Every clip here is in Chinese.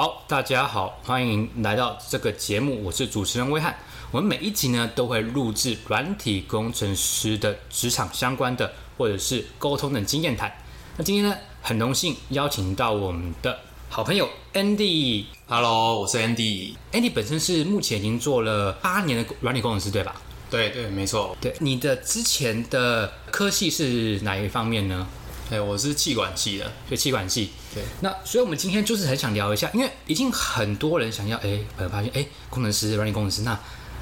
好，大家好，欢迎来到这个节目，我是主持人威汉。我们每一集呢都会录制软体工程师的职场相关的或者是沟通的经验谈。那今天呢，很荣幸邀请到我们的好朋友 Andy。Hello，我是 Andy。Andy 本身是目前已经做了八年的软体工程师，对吧？对对，没错。对，你的之前的科系是哪一方面呢？哎，我是气管系的。就气管系。对，那所以我们今天就是很想聊一下，因为已经很多人想要，哎，可能发现，哎，工程师、软件工程师，那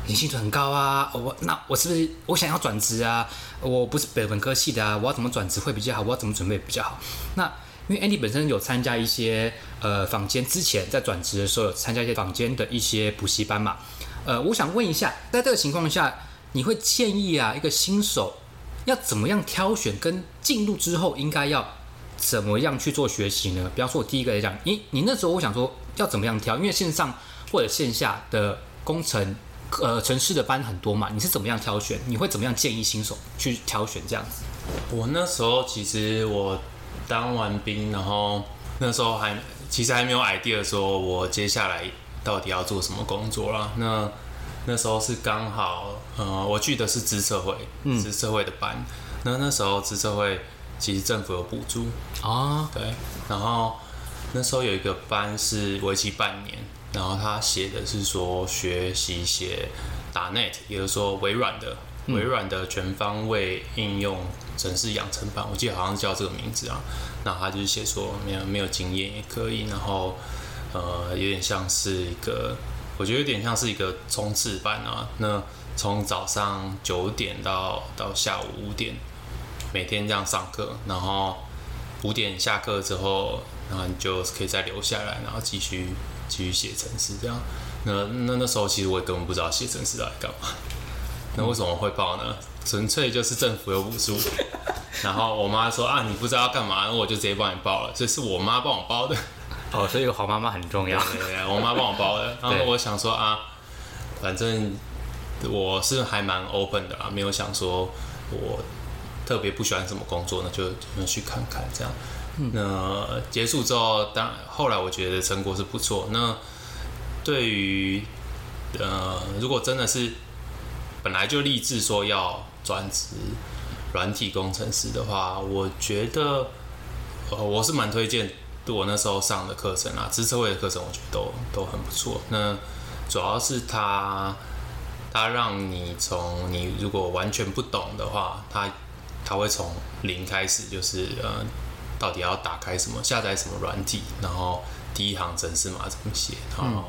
你薪很高啊，我那我是不是我想要转职啊？我不是本本科系的啊，我要怎么转职会比较好？我要怎么准备比较好？那因为 Andy 本身有参加一些呃坊间之前在转职的时候有参加一些坊间的一些补习班嘛，呃，我想问一下，在这个情况下，你会建议啊一个新手要怎么样挑选，跟进入之后应该要怎么样去做学习呢？比方说，我第一个来讲，你你那时候我想说要怎么样挑，因为线上或者线下的工程呃城市的班很多嘛，你是怎么样挑选？你会怎么样建议新手去挑选这样子？我那时候其实我当完兵，然后那时候还其实还没有 idea 说我接下来到底要做什么工作啦。那那时候是刚好，呃，我去的是资社会，资社会的班。那那时候资社会其实政府有补助，啊，对，然后那时候有一个班是为期半年，然后他写的是说学习写打 net，也就是说微软的微软的全方位应用城市养成班，我记得好像是叫这个名字啊。那他就是写说没有没有经验也可以，然后呃有点像是一个，我觉得有点像是一个冲刺班啊。那从早上九点到到下午五点，每天这样上课，然后五点下课之后，然后你就可以再留下来，然后继续继续写程式这样。那那那时候其实我也根本不知道写程式到底干嘛。那为什么会报呢？纯粹就是政府有补助，然后我妈说啊，你不知道要干嘛，那我就直接帮你报了。这是我妈帮我报的，哦，所以有好妈妈很重要。对对对，我妈帮我报的。然后我想说啊，反正我是还蛮 open 的啦，没有想说我特别不喜欢什么工作那，就就去看看这样。那结束之后，当后来我觉得成果是不错。那对于呃，如果真的是本来就立志说要转职软体工程师的话，我觉得呃，我是蛮推荐我那时候上的课程啊，职测会的课程，我觉得都都很不错。那主要是它它让你从你如果完全不懂的话，它它会从零开始，就是呃，到底要打开什么，下载什么软体，然后第一行程式码怎么写，然后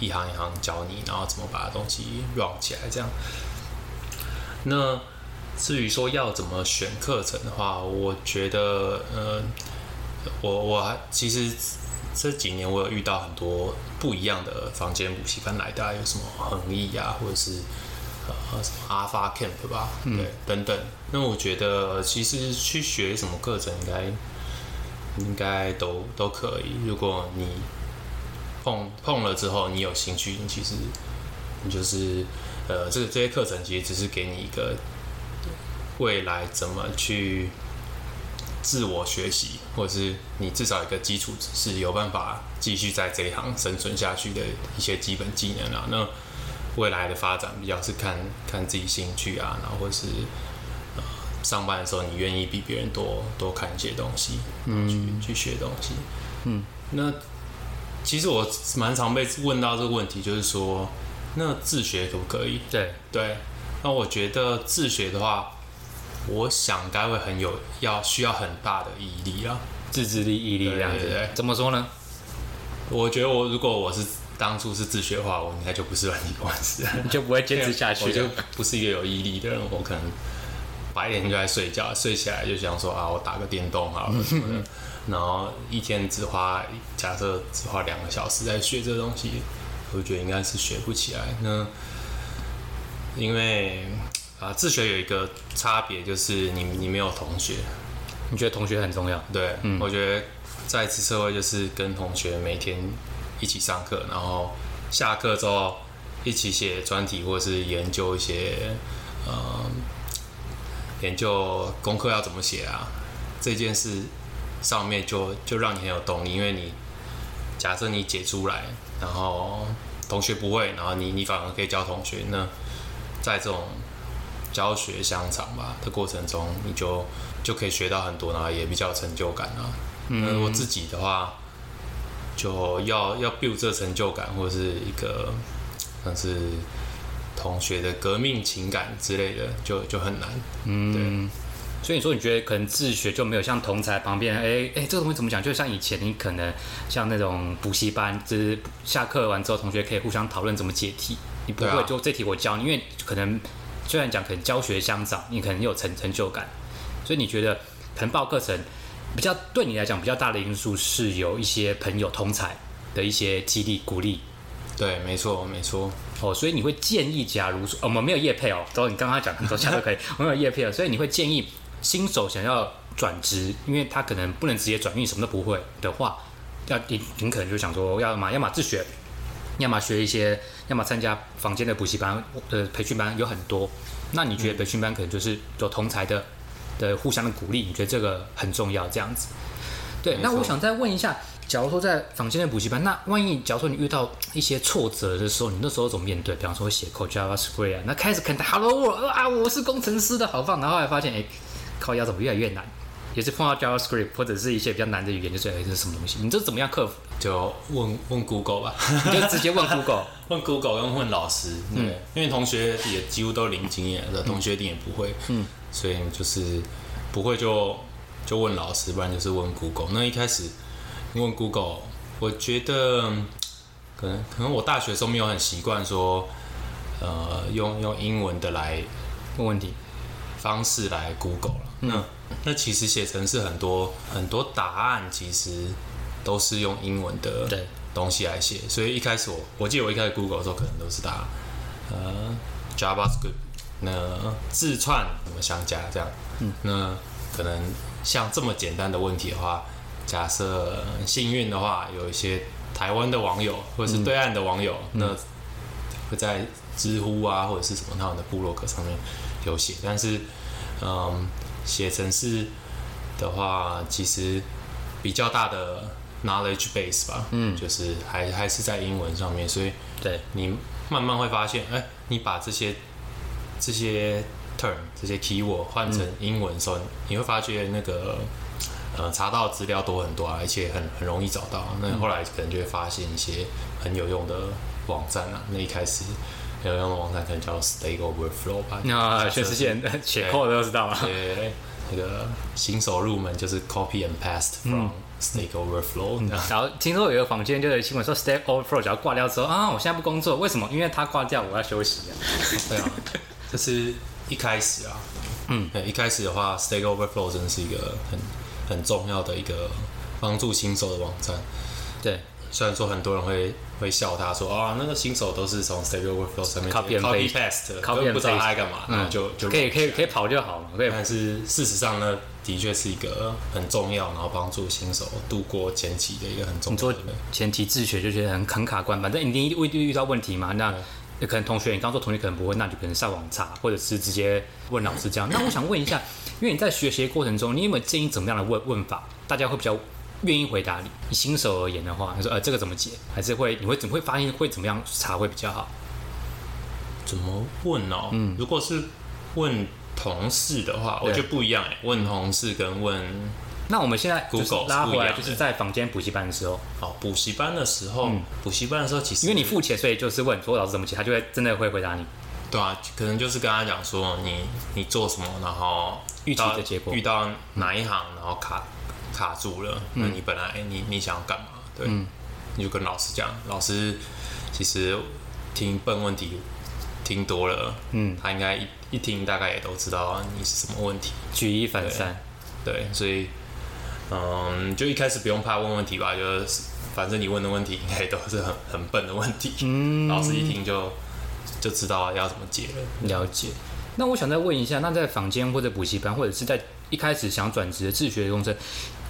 一行一行教你，然后怎么把东西 run 起来，这样。那至于说要怎么选课程的话，我觉得，呃，我我还其实这几年我有遇到很多不一样的房间补习班来的啊，有什么恒毅啊，或者是呃什么 Alpha Camp 吧，对，等等。那我觉得其实去学什么课程应该应该都都可以，如果你碰碰了之后你有兴趣，你其实你就是呃这这些课程其实只是给你一个未来怎么去自我学习，或者是你至少一个基础是有办法继续在这一行生存下去的一些基本技能啊。那未来的发展比较是看看自己兴趣啊，然后或是呃上班的时候你愿意比别人多多看一些东西，嗯，去去学东西，嗯，那其实我蛮常被问到这个问题，就是说那自学可不可以？对，对，那我觉得自学的话，我想该会很有要需要很大的毅力啊。自制力、毅力这样子。对对对怎么说呢？我觉得我如果我是当初是自学的话，我应该就不是软体工程师，你就不会坚持下去我就。不是一个有毅力的人，我可能白天就在睡觉，睡起来就想说啊，我打个电动好了什么的，然后一天只花假设只花两个小时在学这东西，我觉得应该是学不起来。那因为啊，自学有一个差别就是你你没有同学，你觉得同学很重要？对，我觉得在次社会就是跟同学每天一起上课，然后下课之后一起写专题或者是研究一些呃研究功课要怎么写啊，这件事上面就就让你很有动力，因为你假设你解出来，然后同学不会，然后你你反而可以教同学，那在这种教学相长吧的过程中，你就就可以学到很多，然后也比较有成就感啊。那我自己的话，就要要 build 这成就感，或者是一个像是同学的革命情感之类的，就就很难。嗯，所以你说你觉得可能自学就没有像同才旁边，哎哎，这个东西怎么讲？就像以前你可能像那种补习班，就是下课完之后，同学可以互相讨论怎么解题。你不会就这题我教你，因为可能虽然讲可能教学相长，你可能有成成就感，所以你觉得可能报课程比较对你来讲比较大的因素是有一些朋友同才的一些激励鼓励。对，没错，没错。哦，所以你会建议，假如说、哦我们没有业配哦，都你刚刚讲很多下都可以，我们有业配了，所以你会建议新手想要转职，因为他可能不能直接转，因为什么都不会的话，要你你可能就想说，要么要么自学，要么学一些，要么参加房间的补习班、呃培训班有很多。那你觉得培训班可能就是有同才的的互相的鼓励，你觉得这个很重要，这样子？对，那我想再问一下，假如说在坊间的补习班，那万一假如说你遇到一些挫折的时候，你那时候怎么面对？比方说写 code JavaScript 啊，那开始肯定 Hello 我啊，我是工程师的好棒，然后后来发现哎，靠腰怎么越来越难？也是碰到 JavaScript 或者是一些比较难的语言，就是哎这是什么东西？你这怎么样克服？就问问 Google 吧，你就直接问 Google。问 Google 跟问老师，对，嗯因为同学也几乎都零经验的，同学一定也不会，嗯，所以就是不会就就问老师，不然就是问 Google。那一开始问 Google，我觉得嗯可能可能我大学的时候没有很习惯说，呃，用用英文的来问问题，方式来 Google 了。那那其实写程式很多很多答案其实都是用英文的东西来写，所以一开始我我记得我一开始 Google 的时候可能都是打呃 JavaScript，那字串怎么相加这样，嗯，那可能像这么简单的问题的话，假设幸运的话有一些台湾的网友或者是对岸的网友，那会在知乎啊或者是什么他们的部落格上面有写，但是嗯，写程式的话，其实比较大的 knowledge base 吧，嗯，就是还还是在英文上面，所以对，你慢慢会发现，哎、你把这些这些 term 这些 keyword 换成英文的时候，你会发觉那个呃查到资料多很多啊，而且很很容易找到。那后来可能就会发现一些很有用的网站啊。那一开始很有用的网站可能叫 Stack Overflow 吧，那全世界人写 code 都知道啊。对，那个新手入门就是 copy and paste from Stack Overflow 这样。然后听说有一个房间就有新闻说，Stack Overflow 只要挂掉之后啊，我现在不工作，为什么？因为他挂掉，我要休息啊。对啊，这是一开始啊，嗯，对，一开始的话，Stack Overflow 真的是一个很很重要的一个帮助新手的网站。对，虽然说很多人会会笑他说啊，那个新手都是从 Stack Overflow 上面 Copy and copy paste paste，Copy 不知道他在干嘛，然后就就可以可以可以以。跑就好嘛，可以。但是事实上呢，的确是一个很重要，然后帮助新手度过前期的一个很重你做要的一个。前期自学就觉得很很卡关，反正你一定会遇到问题嘛。那可能同学，你刚说同学可能不会，那就可能上网查，或者是直接问老师这样。那我想问一下，因为你在学习的过程中，你有没有建议怎么样的问问法，大家会比较愿意回答你？你新手而言的话，他说呃这个怎么解，还是会你会怎么会发现会怎么样查会比较好？怎么问哦？嗯，如果是问同事的话，我对觉得不一样哎。问同事跟问那我们现在 Google 拉回来，就是在房间补习班的时候，哦补习班的时候，补习班的时候其实嗯因为你付钱，所以就是问说老师怎么解，他就会真的会回答你。对啊，可能就是跟他讲说你你做什么，然后预期到的结果遇到哪一行，然后卡卡住了，那你本来你你想要干嘛？对，你就跟老师讲，老师其实听笨问题听多了，嗯，他应该一一听大概也都知道你是什么问题。举一反三，对，所以嗯，就一开始不用怕问问题吧，就是反正你问的问题应该都是很很笨的问题，嗯老师一听就就知道要怎么解了。了解。那我想再问一下，那在坊间或者补习班，或者是在一开始想转职的自学工程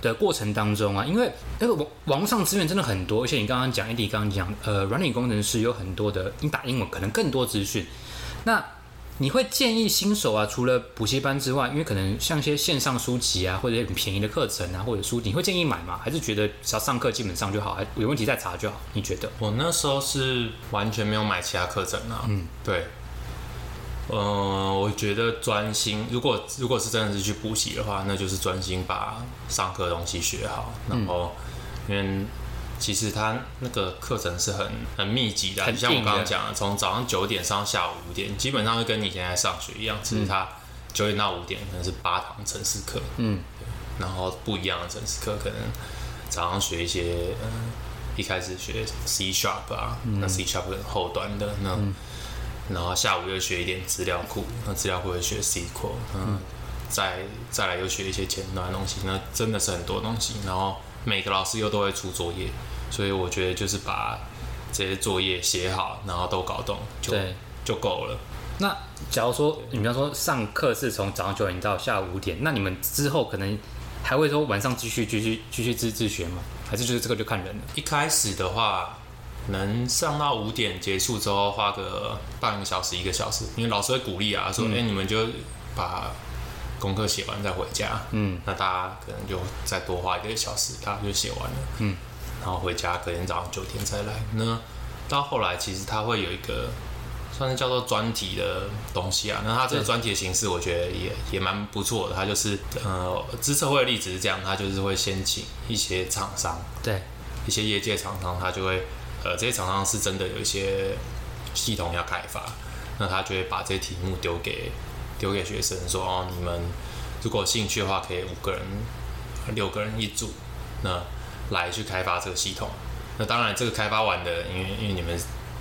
的过程当中啊，因为那个网网络上资源真的很多，而且你刚刚讲 Andy 刚刚讲，呃，软体工程师有很多的，你打英文可能更多资讯。那你会建议新手啊，除了补习班之外，因为可能像一些线上书籍啊，或者很便宜的课程啊，或者书籍，你会建议买吗？还是觉得只要上课基本上就好，还有问题再查就好？你觉得？我那时候是完全没有买其他课程啊。嗯，对。嗯，我觉得专心，如果如果是真的是去补习的话，那就是专心把上课的东西学好。然后，因为其实他那个课程是很很密集的，像我刚刚讲的，从早上九点上到下午五点，基本上就跟你现在上学一样。只是他九点到五点可能是八堂程式课，嗯，然后不一样的程式课，可能早上学一些，嗯，一开始学 C sharp 啊，那 C sharp 很后端的那。然后下午又学一点资料库，那资料库又学 SQL，嗯，再再来又学一些前端的东西，那真的是很多东西。然后每个老师又都会出作业，所以我觉得就是把这些作业写好，然后都搞懂，就就够了。那假如说你比方说上课是从早上九点到下午五点，那你们之后可能还会说晚上继续继续继续自自学吗？还是就是这个就看人了？一开始的话。能上到五点结束之后，花个半个小时、一个小时，因为老师会鼓励啊，说：“哎，你们就把功课写完再回家。”嗯，那大家可能就再多花一个小时，大家就写完了。嗯，然后回家，隔天早上九点再来。那到后来，其实他会有一个算是叫做专题的东西啊。那他这个专题的形式，我觉得也也蛮不错的。他就是呃，资策会的例子是这样，他就是会先请一些厂商，对，一些业界厂商，他就会。呃，这些厂商是真的有一些系统要开发，那他就会把这些题目丢给丢给学生，说哦，你们如果兴趣的话，可以五个人、六个人一组，那来去开发这个系统。那当然，这个开发完的，因为因为你们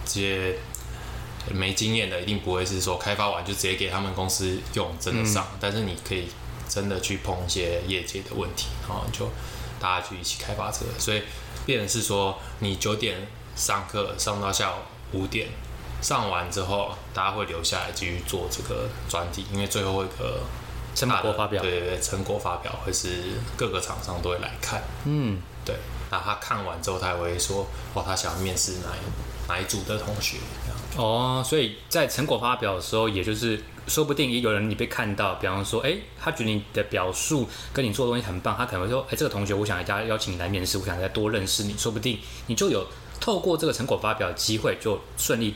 这些没经验的，一定不会是说开发完就直接给他们公司用，真的上。但是你可以真的去碰一些业界的问题，然后就大家去一起开发这个。所以，变成是说你九点。上课上到下午五点，上完之后，大家会留下来继续做这个专题，因为最后一个成果发表，对对对，成果发表会是各个厂商都会来看，嗯，对，那他看完之后，他也会说，哇，他想要面试哪一哪一组的同学，哦，所以在成果发表的时候，也就是说不定也有人你被看到，比方说，哎，他觉得你的表述跟你做的东西很棒，他可能会说，哎，这个同学，我想加邀请你来面试，我想再多认识你，说不定你就有。透过这个成果发表机会，就顺利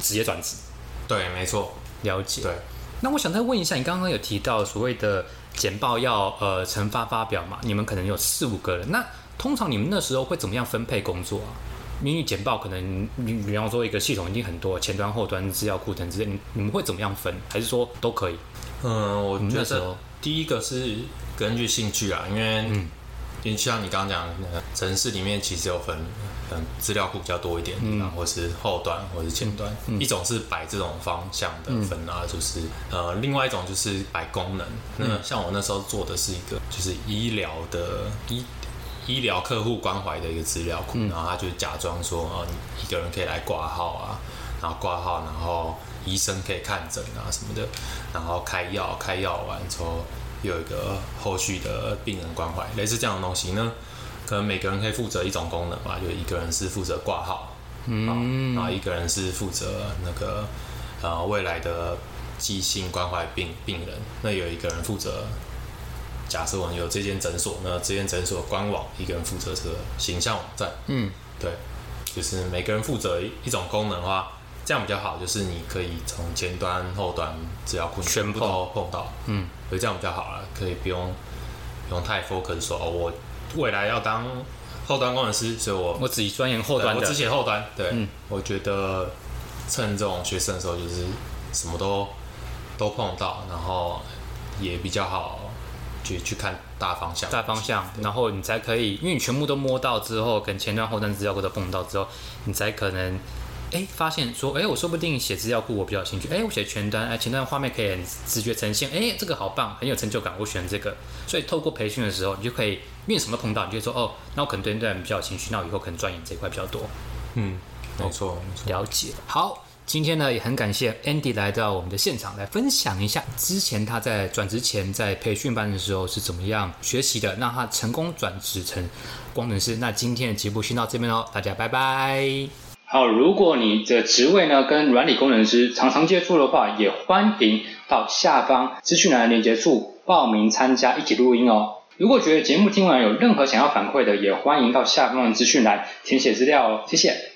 直接转职。对，没错，了解。对，那我想再问一下，你刚刚有提到所谓的简报要呃成发发表嘛？你们可能有四五个人，那通常你们那时候会怎么样分配工作啊？因为简报可能你比方说一个系统已经很多，前端、后端、资料库等之类，你你们会怎么样分？还是说都可以？嗯，我觉得第一个是根据兴趣啊，因为嗯，因为像你刚刚讲，城市里面其实有分。嗯，资料库比较多一点，嗯，或是后端，或是前端，一种是摆这种方向的分啊，就是呃，另外一种就是摆功能。那像我那时候做的是一个，就是医疗的医医疗客户关怀的一个资料库，然后他就假装说，呃，一个人可以来挂号啊，然后挂号，然后医生可以看诊啊什么的，然后开药，开药完之后有一个后续的病人关怀，类似这样的东西。呢。可能每个人可以负责一种功能吧，就一个人是负责挂号，嗯，然后一个人是负责那个呃未来的急性关怀病病人，那有一个人负责，假设我们有这间诊所，那这间诊所官网一个人负责这个形象网站，嗯，对，就是每个人负责一种功能的话，这样比较好，就是你可以从前端后端资料库全部都碰到，嗯，所以这样比较好了，可以不用不用太 focus 说哦我。未来要当后端工程师，所以我我自己钻研后端的，我只写后端。对，我觉得趁这种学生的时候，就是什么都都碰到，然后也比较好去去看大方向。大方向，然后你才可以，因为你全部都摸到之后，跟前端后端资料库都碰到之后，你才可能。哎，发现说，哎，我说不定写资料库我比较兴趣。哎，我写全端，哎，前端画面可以很直觉呈现。哎，这个好棒，很有成就感，我选这个。所以透过培训的时候，你就可以，因为什么都碰到，你就说，哦，那我可能对这比较有兴趣，那我以后可能钻研这一块比较多。嗯，没错，了解。好，今天呢也很感谢 Andy 来到我们的现场来分享一下，之前他在转职前在培训班的时候是怎么样学习的，让他成功转职成工程师。那今天的节目先到这边喽，大家拜拜。好，如果你的职位呢跟软体工程师常常接触的话，也欢迎到下方资讯栏的连接处报名参加，一起录音哦。如果觉得节目听完有任何想要反馈的，也欢迎到下方的资讯栏填写资料哦。谢谢。